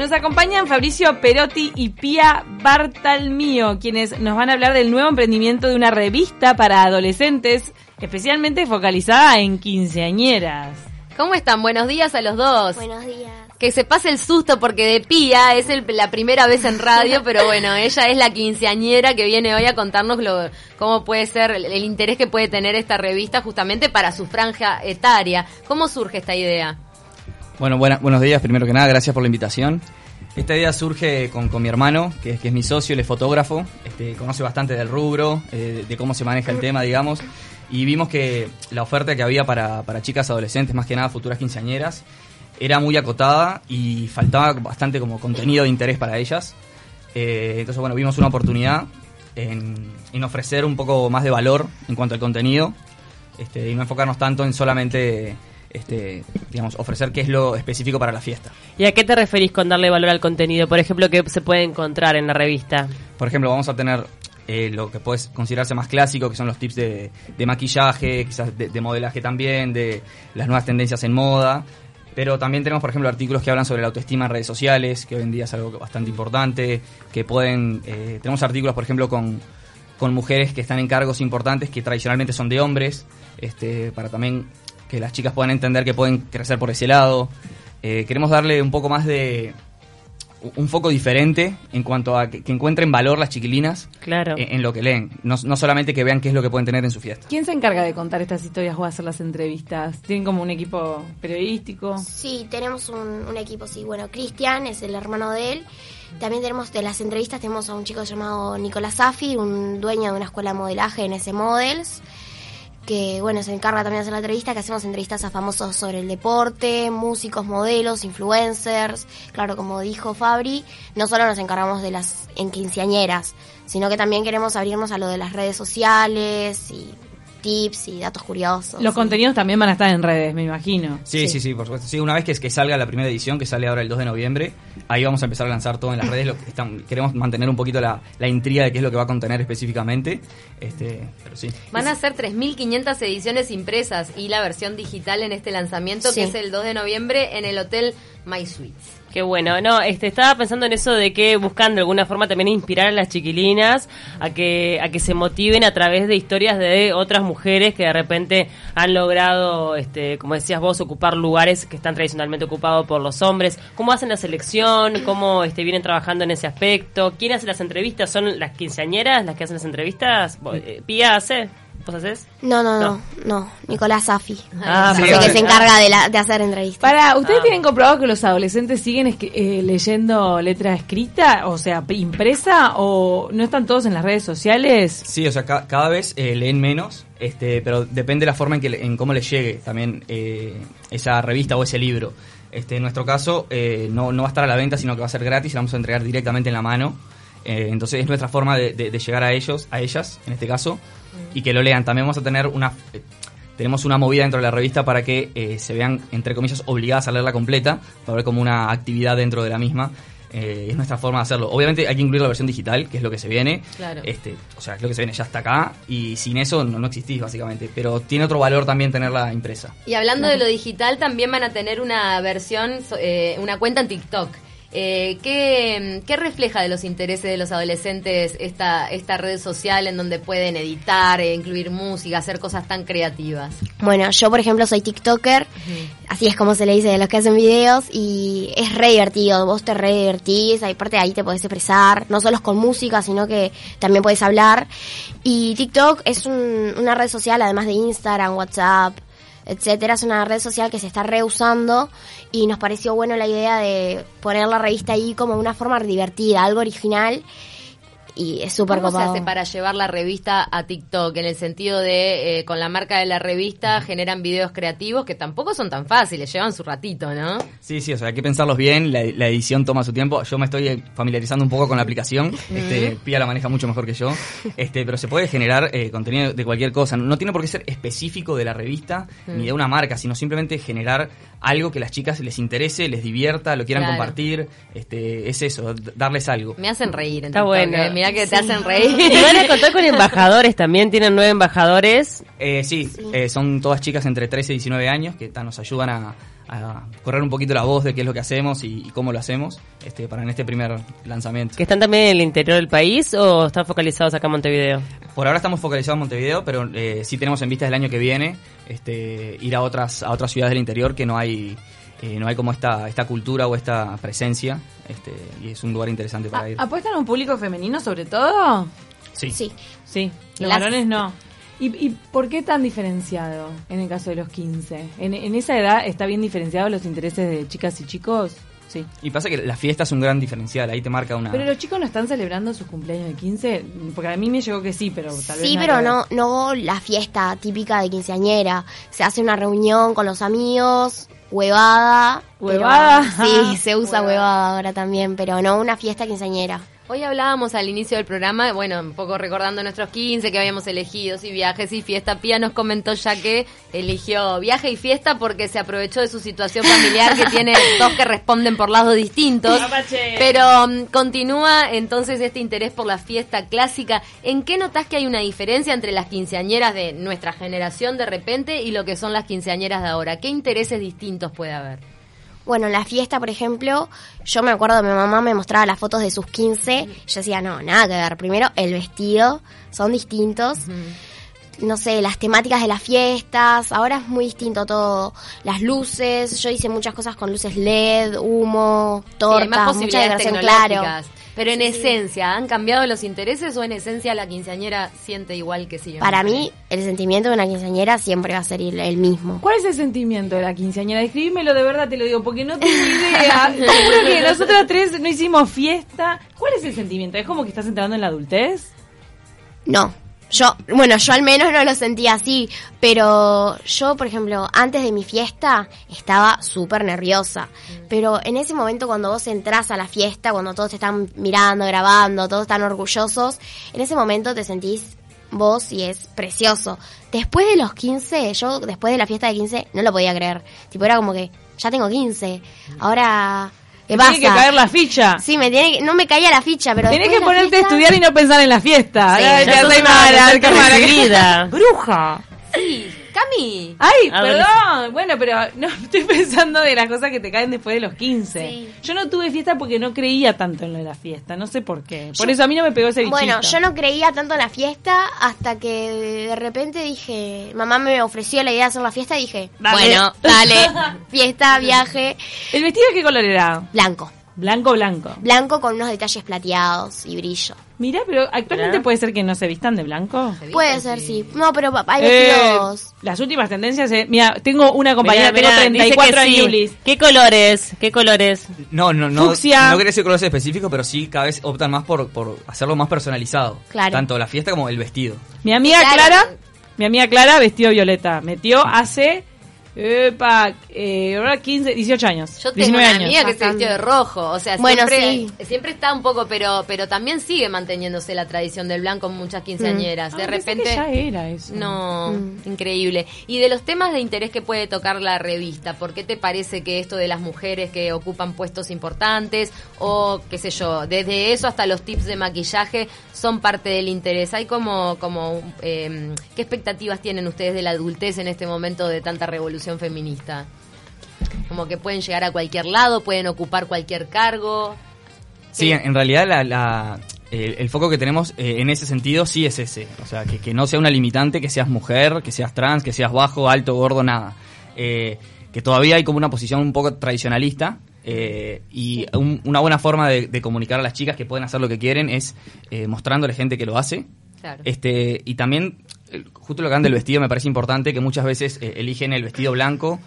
Nos acompañan Fabricio Perotti y Pia Bartalmío, quienes nos van a hablar del nuevo emprendimiento de una revista para adolescentes, especialmente focalizada en quinceañeras. ¿Cómo están? Buenos días a los dos. Buenos días. Que se pase el susto porque de Pía es el- la primera vez en radio, pero bueno, ella es la quinceañera que viene hoy a contarnos lo, cómo puede ser el, el interés que puede tener esta revista justamente para su franja etaria. ¿Cómo surge esta idea? Bueno, buena- buenos días, primero que nada, gracias por la invitación. Esta idea surge con, con mi hermano, que, es- que es mi socio, él es fotógrafo, este, conoce bastante del rubro, eh, de, cómo se maneja el tema, digamos, y vimos que la oferta que había para, para chicas adolescentes, más que nada futuras quinceañeras, era muy acotada y faltaba bastante como contenido de interés para ellas. Eh, entonces, bueno, vimos una oportunidad en, en ofrecer un poco más de valor en cuanto al contenido este, y no enfocarnos tanto en solamente este, digamos, ofrecer qué es lo específico para la fiesta. ¿Y a qué te referís con darle valor al contenido? Por ejemplo, ¿qué se puede encontrar en la revista? Por ejemplo, vamos a tener eh, lo que puede considerarse más clásico, que son los tips de, de maquillaje, quizás de, de modelaje también, de las nuevas tendencias en moda. Pero también tenemos, por ejemplo, artículos que hablan sobre la autoestima en redes sociales, que hoy en día es algo bastante importante, que pueden... eh, tenemos artículos, por ejemplo, con, con mujeres que están en cargos importantes que tradicionalmente son de hombres, este, para también que las chicas puedan entender que pueden crecer por ese lado. Eh, queremos darle un poco más de un foco diferente en cuanto a que, que encuentren valor las chiquilinas Claro. en, en lo que leen. No, no solamente que vean qué es lo que pueden tener en su fiesta. ¿Quién se encarga de contar estas historias o hacer las entrevistas? ¿Tienen como un equipo periodístico? Sí, tenemos un, un equipo, sí. Bueno, Cristian es el hermano de él. También tenemos de las entrevistas, tenemos a un chico llamado Nicolás Safi, un dueño de una escuela de modelaje en ese Models, que bueno, se encarga también de hacer la entrevista, que hacemos entrevistas a famosos sobre el deporte, músicos, modelos, influencers. Claro, como dijo Fabri, no solo nos encargamos de las en quinceañeras, sino que también queremos abrirnos a lo de las redes sociales y tips y datos curiosos. Los y- contenidos también van a estar en redes, me imagino. Sí, sí, sí, por supuesto. Sí, una vez que, que salga la primera edición, que sale ahora el 2 de noviembre, ahí vamos a empezar a lanzar todo en las redes. Lo que están- queremos mantener un poquito la, la intriga de qué es lo que va a contener específicamente. Este, pero sí. Van a ser 3.500 ediciones impresas y la versión digital en este lanzamiento que es el 2 de noviembre en el Hotel My Suites. Qué bueno, no, este, estaba pensando en eso de que buscan de alguna forma también inspirar a las chiquilinas a que, a que se motiven a través de historias de otras mujeres que de repente han logrado, este, como decías vos, ocupar lugares que están tradicionalmente ocupados por los hombres. ¿Cómo hacen la selección? ¿Cómo este, vienen trabajando en ese aspecto? ¿Quién hace las entrevistas? ¿Son las quinceañeras las que hacen las entrevistas? ¿Vos, eh, ¿Pía hace? ¿Vos haces? No, no, no, no, Nicolás Safi. Ah, que se encarga de, la, de hacer entrevistas. Para, ¿ustedes Ah. tienen comprobado que los adolescentes siguen eh, leyendo letra escrita, o sea, impresa, o no están todos en las redes sociales? Sí, o sea, ca- cada vez eh, leen menos, este, pero depende de la forma en, que, en cómo les llegue también eh, esa revista o ese libro. Este, en nuestro caso, eh, no, no va a estar a la venta, sino que va a ser gratis y la vamos a entregar directamente en la mano. Eh, entonces es nuestra forma de, de- de llegar a ellos, a ellas, en este caso, y que lo lean. También vamos a tener una... eh, tenemos una movida dentro de la revista para que eh, se vean, entre comillas, obligadas a leerla completa, para ver como una actividad dentro de la misma. Eh, es nuestra forma de hacerlo. Obviamente hay que incluir la versión digital, que es lo que se viene. Claro. Este, o sea, es lo que se viene, ya está acá y sin eso no, no existís básicamente. Pero tiene otro valor también tenerla impresa. Y hablando de lo digital, también van a tener una versión, eh, una cuenta en TikTok. Eh, ¿qué, qué refleja de los intereses de los adolescentes esta, esta red social en donde pueden editar, eh, incluir música, hacer cosas tan creativas? Bueno, yo por ejemplo soy TikToker, así es como se le dice de los que hacen videos y es re divertido, vos te re divertís, aparte ahí te podés expresar, no solo con música, sino que también podés hablar. Y TikTok es un- una red social, además de Instagram, WhatsApp, etcétera, es una red social que se está reusando y nos pareció bueno la idea de poner la revista ahí como una forma divertida, algo original y es súper ¿Cómo se copado. hace para llevar la revista a TikTok? En el sentido de, eh, con la marca de la revista, generan videos creativos que tampoco son tan fáciles, llevan su ratito, ¿no? Sí, sí, o sea, hay que pensarlos bien, la, la edición toma su tiempo. Yo me estoy eh, familiarizando un poco con la aplicación, este, Pía la maneja mucho mejor que yo, este, pero se puede generar eh, contenido de cualquier cosa. No tiene por qué ser específico de la revista ni de una marca, sino simplemente generar algo que las chicas les interese, les divierta, lo quieran Claro. compartir. Este, es eso, darles algo. Me hacen reír. en Está bueno. eh. Mirá que te hacen Y reír. van a contar con embajadores también, tienen nueve embajadores. Eh, sí, eh, son todas chicas entre 13 y 19 años que nos ayudan a, a correr un poquito la voz de qué es lo que hacemos y, y cómo lo hacemos este, para en este primer lanzamiento. ¿Que están también en el interior del país o están focalizados acá en Montevideo? Por ahora estamos focalizados en Montevideo, pero eh, sí tenemos en vista el año que viene este, ir a otras a otras ciudades del interior que no hay eh, no hay como esta esta cultura o esta presencia este, y es un lugar interesante para ir. ¿Apuestan a un público femenino sobre todo? Sí. Sí. Sí, los Las- varones no. ¿Y, ¿Y por qué tan diferenciado en el caso de los 15? ¿En, en esa edad está bien diferenciado los intereses de chicas y chicos? Sí. Y pasa que la fiesta es un gran diferencial, ahí te marca una... Pero los chicos no están celebrando sus cumpleaños de 15, porque a mí me llegó que sí, pero tal vez Sí, pero que no, no la fiesta típica de quinceañera. Se hace una reunión con los amigos, huevada. pero- ¿Huevada? Sí, se usa Huevada. huevada ahora también, pero no una fiesta quinceañera. Hoy hablábamos al inicio del programa, bueno, un poco recordando nuestros 15 que habíamos elegido, sí, viajes y fiesta. Pía nos comentó ya que eligió viaje y fiesta porque se aprovechó de su situación familiar que tiene dos que responden por lados distintos. Pero mm, continúa entonces este interés por la fiesta clásica. ¿En qué notas que hay una diferencia entre las quinceañeras de nuestra generación de repente y lo que son las quinceañeras de ahora? ¿Qué intereses distintos puede haber? Bueno, en la fiesta, por ejemplo, yo me acuerdo, mi mamá me mostraba las fotos de sus 15. Yo decía, no, nada que ver. Primero, el vestido, son distintos. No sé, las temáticas de las fiestas. Ahora es muy distinto todo. Las luces, yo hice muchas cosas con luces LED, humo, Sí, tortas, más mucha tecnológicas. claro. Pero en Sí. esencia, ¿han cambiado los intereses o en esencia la quinceañera siente igual que siempre? Para mí, el sentimiento de una quinceañera siempre va a ser el, mismo. ¿Cuál es el sentimiento de la quinceañera? Describímelo de verdad, te lo digo, porque no tengo idea. Yo creo que nosotras tres no hicimos fiesta. ¿Cuál es el sentimiento? ¿Es como que estás entrando en la adultez? No. Yo, bueno, yo al menos no lo sentía así, pero yo, por ejemplo, antes de mi fiesta estaba súper nerviosa. Pero en ese momento cuando vos entrás a la fiesta, cuando todos te están mirando, grabando, todos están orgullosos, en ese momento te sentís vos y es precioso. Después de los 15, yo después de la fiesta de 15 no lo podía creer. Tipo, era como que ya tengo 15. Ahora, ¿qué Te pasa? Tiene que caer la ficha. Sí, me tiene que- no me caía la ficha, pero Tenés después que ponerte a estudiar y no pensar en la fiesta. Sí, ya soy mala, mala. Bruja. Sí, Cami. Ay, A perdón. Bueno, pero no estoy pensando de las cosas que te caen después de los 15. Sí. Yo no tuve fiesta porque no creía tanto en lo de la fiesta. No sé por qué. Por eso a mí no me pegó ese bichito. Bueno, yo no creía tanto en la fiesta hasta que de repente dije, mamá me ofreció la idea de hacer la fiesta y dije, Dale. bueno, dale, fiesta, viaje, ¿El vestido de qué color era? blanco. Blanco, blanco. Blanco con unos detalles plateados y brillo. Mira, pero actualmente Mirá. puede ser que no se vistan de blanco. Se Puede ser, sí. No, pero hay Eh, vestidos. las últimas tendencias, eh, mira, tengo una compañera, Mirá, tengo mirá, dice 34 que sí. años. ¿Qué colores? ¿Qué colores? No, no, no. Fucsia. No quería decir colores específicos, pero sí cada vez optan más por, por hacerlo más personalizado. Claro. Tanto la fiesta como el vestido. Mi amiga Claro. Clara, mi amiga Clara vestido violeta. Metió hace, epa, eh, ahora 15, 18 años. Yo tengo 19 una años. amiga que se vistió de rojo, o sea, Bueno, siempre, sí. siempre está un poco, pero pero también sigue manteniéndose la tradición del blanco en muchas quinceañeras. Ah, de pensé repente... que ya era eso. No, Mm. increíble. Y de los temas de interés que puede tocar la revista, ¿por qué te parece que esto de las mujeres que ocupan puestos importantes o qué sé yo, desde eso hasta los tips de maquillaje son parte del interés? Hay como, como eh, ¿qué expectativas tienen ustedes de la adultez en este momento de tanta revolución feminista? Como que pueden llegar a cualquier lado, pueden ocupar cualquier cargo. Sí, en, en realidad la, la- el, el foco que tenemos eh, en ese sentido sí es ese. O sea, que, que no sea una limitante, que seas mujer, que seas trans, que seas bajo, alto, gordo, nada. Eh, que todavía hay como una posición un poco tradicionalista. eh, y un- una buena forma de, de comunicar a las chicas que pueden hacer lo que quieren es mostrándole gente que lo hace. Claro. Este, y también, justo lo que hablan del vestido, me parece importante que muchas veces eh, eligen el vestido blanco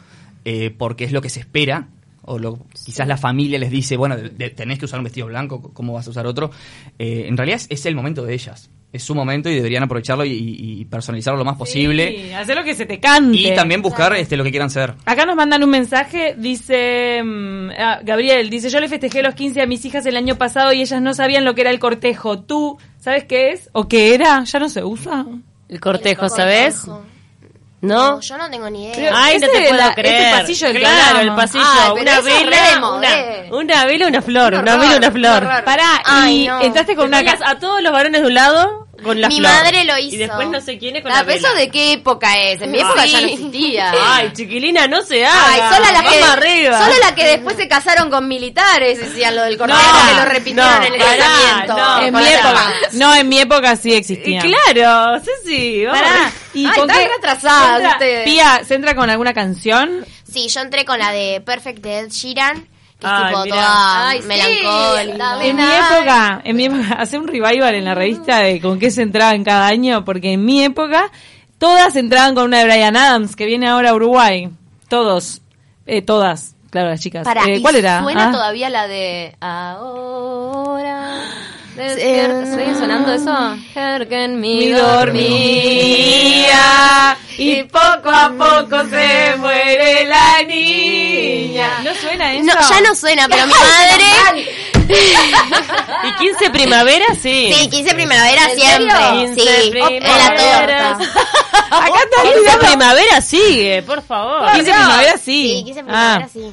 eh, porque es lo que se espera. O lo, quizás la familia les dice, bueno, de- de- tenés que usar un vestido blanco, ¿cómo vas a usar otro? Eh, en realidad es, es el momento de ellas. Es su momento y deberían aprovecharlo y, y- y personalizarlo lo más posible. Sí, hacer lo que se te cante. Y también buscar este, lo que quieran ser. Acá nos mandan un mensaje, dice mm, ah, Gabriel, dice, yo le festejé los 15 a mis hijas el año pasado y ellas no sabían lo que era el cortejo. ¿Tú sabes qué es? ¿O qué era? ¿Ya no se usa? El cortejo, ¿sabes? cortejo. ¿No? yo no tengo ni idea. Pero- Ay, no te puedo la- creer. pasillo del claro, el pasillo. Ay, una vela, una, una vela, una flor. Un una horror, vela, una un flor. horror. Pará, Ay, y no. entraste con una... ponías ca- a todos los varones de un lado con la Mi flor. madre lo Y hizo. después no sé quién es con Ah, la vela. eso de qué época es? En mi época ya no Sí. existía. Ay, chiquilina, no se haga. Ay, solo la que, arriba. solo la que después se casaron con militares, decían lo del cordero, No, que lo repitieron no, en el pará, casamiento. no, en mi la época. No, en mi época sí Y existía. claro, vamos. Pará. ¿Y Ay, con están qué? retrasadas ¿Se entra- ustedes. Pía, ¿se entra con alguna canción? Sí, yo entré con la de Perfect de Ed Sheeran, que es Ay, tipo toda Ay, sí, melancólica. En mi época, en mi época, hace un revival en la revista de con qué se entraba en cada año, porque en mi época todas entraban con una de Brian Adams, que viene ahora a Uruguay. Todos, eh, todas, claro, las chicas. Para, Eh, ¿y ¿Cuál era? Suena Ah. todavía la de ahora. despierta. ¿Sigue sonando eso? Mi dormía y poco a poco se muere la niña. ¿No suena eso? No, ya no suena, pero mi madre... Y 15 primavera, sí. Sí, 15 primavera ¿En siempre. serio? Sí, 15 en la primaveras. torta. Acá está 15 olvidando. primavera sigue, por favor. 15 primavera sí. Sí, 15 primavera Ah. sí.